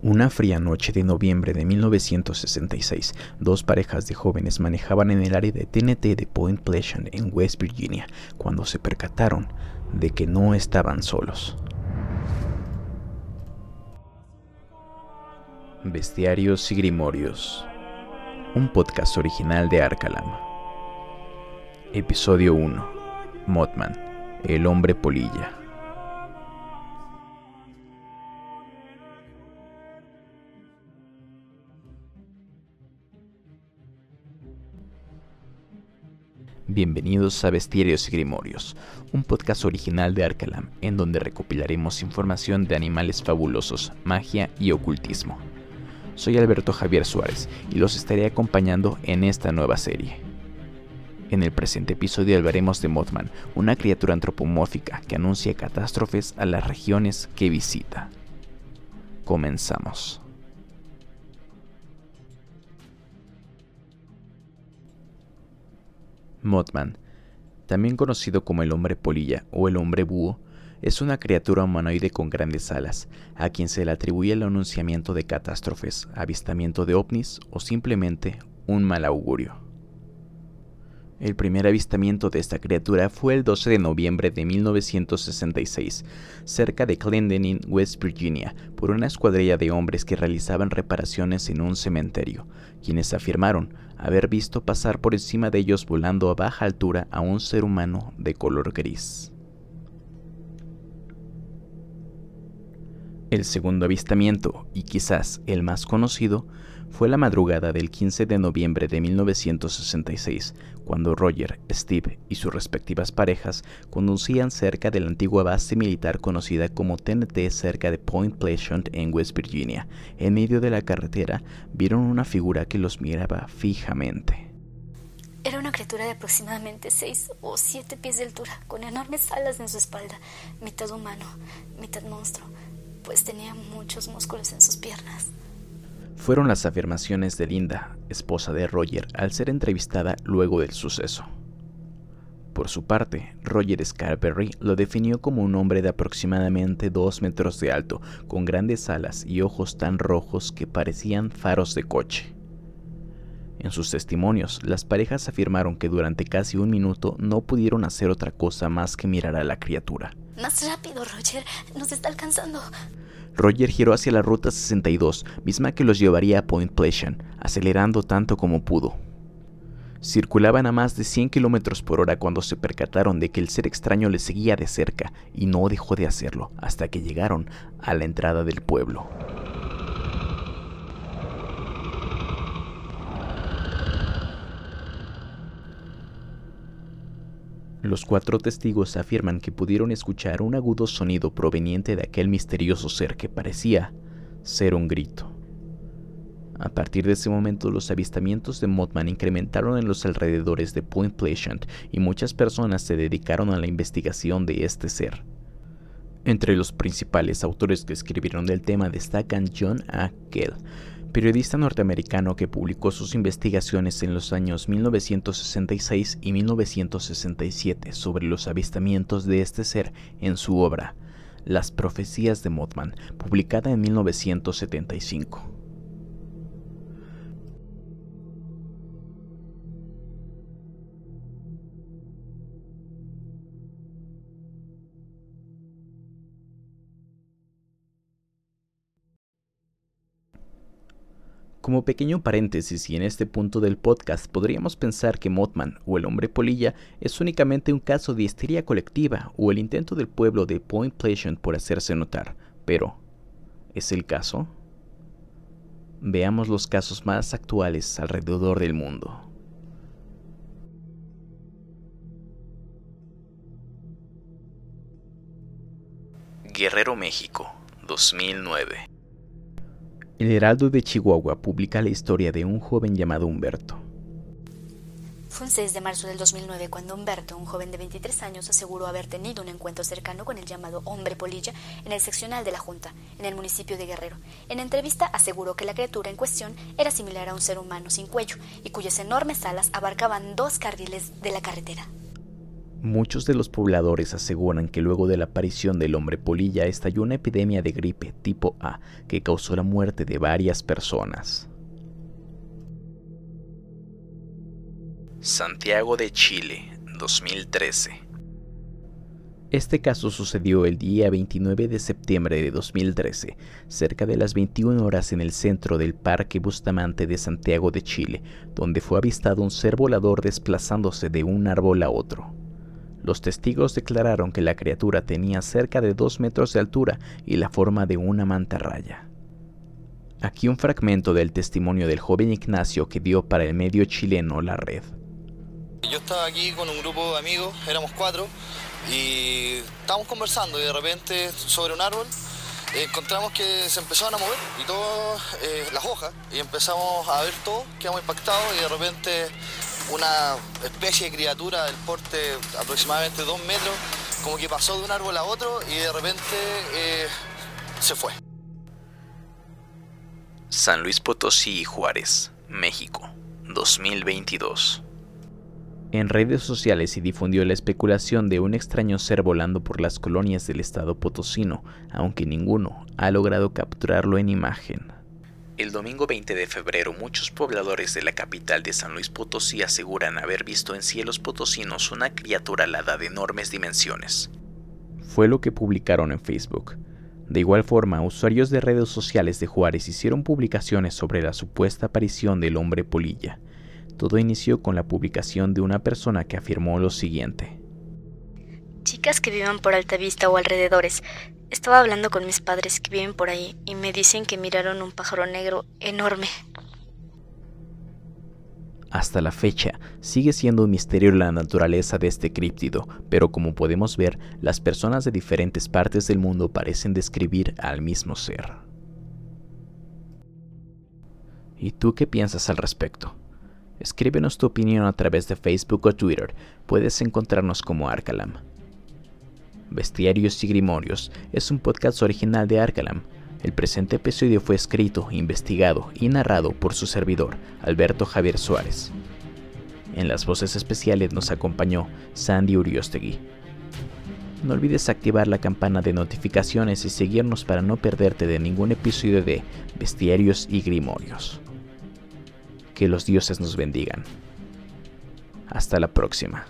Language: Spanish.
Una fría noche de noviembre de 1966, dos parejas de jóvenes manejaban en el área de TNT de Point Pleasant en West Virginia cuando se percataron de que no estaban solos. Bestiarios y Grimorios, un podcast original de Arcalam. Episodio 1. Mothman, el hombre polilla. Bienvenidos a Bestiarios y Grimorios, un podcast original de Arcalam, en donde recopilaremos información de animales fabulosos, magia y ocultismo. Soy Alberto Javier Suárez y los estaré acompañando en esta nueva serie. En el presente episodio hablaremos de Mothman, una criatura antropomórfica que anuncia catástrofes a las regiones que visita. Comenzamos. Mothman, también conocido como el hombre polilla o el hombre búho, es una criatura humanoide con grandes alas, a quien se le atribuye el anunciamiento de catástrofes, avistamiento de ovnis o simplemente un mal augurio. El primer avistamiento de esta criatura fue el 12 de noviembre de 1966, cerca de Clendenin, West Virginia, por una escuadrilla de hombres que realizaban reparaciones en un cementerio, quienes afirmaron haber visto pasar por encima de ellos volando a baja altura a un ser humano de color gris. El segundo avistamiento, y quizás el más conocido, fue la madrugada del 15 de noviembre de 1966, cuando Roger, Steve y sus respectivas parejas conducían cerca de la antigua base militar conocida como TNT cerca de Point Pleasant en West Virginia. En medio de la carretera vieron una figura que los miraba fijamente. Era una criatura de aproximadamente 6 o 7 pies de altura, con enormes alas en su espalda, mitad humano, mitad monstruo, pues tenía muchos músculos en sus piernas fueron las afirmaciones de Linda, esposa de Roger, al ser entrevistada luego del suceso. Por su parte, Roger Scarberry lo definió como un hombre de aproximadamente 2 metros de alto, con grandes alas y ojos tan rojos que parecían faros de coche. En sus testimonios, las parejas afirmaron que durante casi un minuto no pudieron hacer otra cosa más que mirar a la criatura. Más rápido, Roger, nos está alcanzando. Roger giró hacia la ruta 62, misma que los llevaría a Point Pleasant, acelerando tanto como pudo. Circulaban a más de 100 km por hora cuando se percataron de que el ser extraño les seguía de cerca y no dejó de hacerlo hasta que llegaron a la entrada del pueblo. Los cuatro testigos afirman que pudieron escuchar un agudo sonido proveniente de aquel misterioso ser que parecía ser un grito. A partir de ese momento, los avistamientos de Mothman incrementaron en los alrededores de Point Pleasant y muchas personas se dedicaron a la investigación de este ser. Entre los principales autores que escribieron del tema destacan John A. Kell, periodista norteamericano que publicó sus investigaciones en los años 1966 y 1967 sobre los avistamientos de este ser en su obra Las profecías de Mothman, publicada en 1975. Como pequeño paréntesis y en este punto del podcast podríamos pensar que Mothman o el hombre polilla es únicamente un caso de histeria colectiva o el intento del pueblo de Point Pleasant por hacerse notar, pero ¿es el caso? Veamos los casos más actuales alrededor del mundo. Guerrero, México, 2009. El Heraldo de Chihuahua publica la historia de un joven llamado Humberto. Fue un 6 de marzo del 2009 cuando Humberto, un joven de 23 años, aseguró haber tenido un encuentro cercano con el llamado hombre polilla en el seccional de la Junta, en el municipio de Guerrero. En entrevista aseguró que la criatura en cuestión era similar a un ser humano sin cuello y cuyas enormes alas abarcaban dos carriles de la carretera. Muchos de los pobladores aseguran que luego de la aparición del hombre polilla estalló una epidemia de gripe tipo A que causó la muerte de varias personas. Santiago de Chile, 2013. Este caso sucedió el día 29 de septiembre de 2013, cerca de las 21 horas en el centro del Parque Bustamante de Santiago de Chile, donde fue avistado un ser volador desplazándose de un árbol a otro. Los testigos declararon que la criatura tenía cerca de dos metros de altura y la forma de una mantarraya. Aquí un fragmento del testimonio del joven Ignacio que dio para el medio chileno La Red. Yo estaba aquí con un grupo de amigos, éramos cuatro, y estábamos conversando y de repente sobre un árbol encontramos que se empezaron a mover y todas eh, las hojas y empezamos a ver todo, quedamos impactados y de repente una especie de criatura del porte aproximadamente dos metros, como que pasó de un árbol a otro y de repente eh, se fue. San Luis Potosí y Juárez, México, 2022. En redes sociales se difundió la especulación de un extraño ser volando por las colonias del estado potosino, aunque ninguno ha logrado capturarlo en imagen. El domingo 20 de febrero muchos pobladores de la capital de San Luis Potosí aseguran haber visto en cielos potosinos una criatura alada de enormes dimensiones. Fue lo que publicaron en Facebook. De igual forma, usuarios de redes sociales de Juárez hicieron publicaciones sobre la supuesta aparición del hombre polilla. Todo inició con la publicación de una persona que afirmó lo siguiente. Chicas que vivan por Altavista o alrededores, estaba hablando con mis padres que viven por ahí y me dicen que miraron un pájaro negro enorme. Hasta la fecha, sigue siendo un misterio la naturaleza de este críptido, pero como podemos ver, las personas de diferentes partes del mundo parecen describir al mismo ser. ¿Y tú qué piensas al respecto? Escríbenos tu opinión a través de Facebook o Twitter. Puedes encontrarnos como Arcalam. Bestiarios y Grimorios es un podcast original de Arcalam. El presente episodio fue escrito, investigado y narrado por su servidor, Alberto Javier Suárez. En las voces especiales nos acompañó Sandy Uriostegui. No olvides activar la campana de notificaciones y seguirnos para no perderte de ningún episodio de Bestiarios y Grimorios. Que los dioses nos bendigan. Hasta la próxima.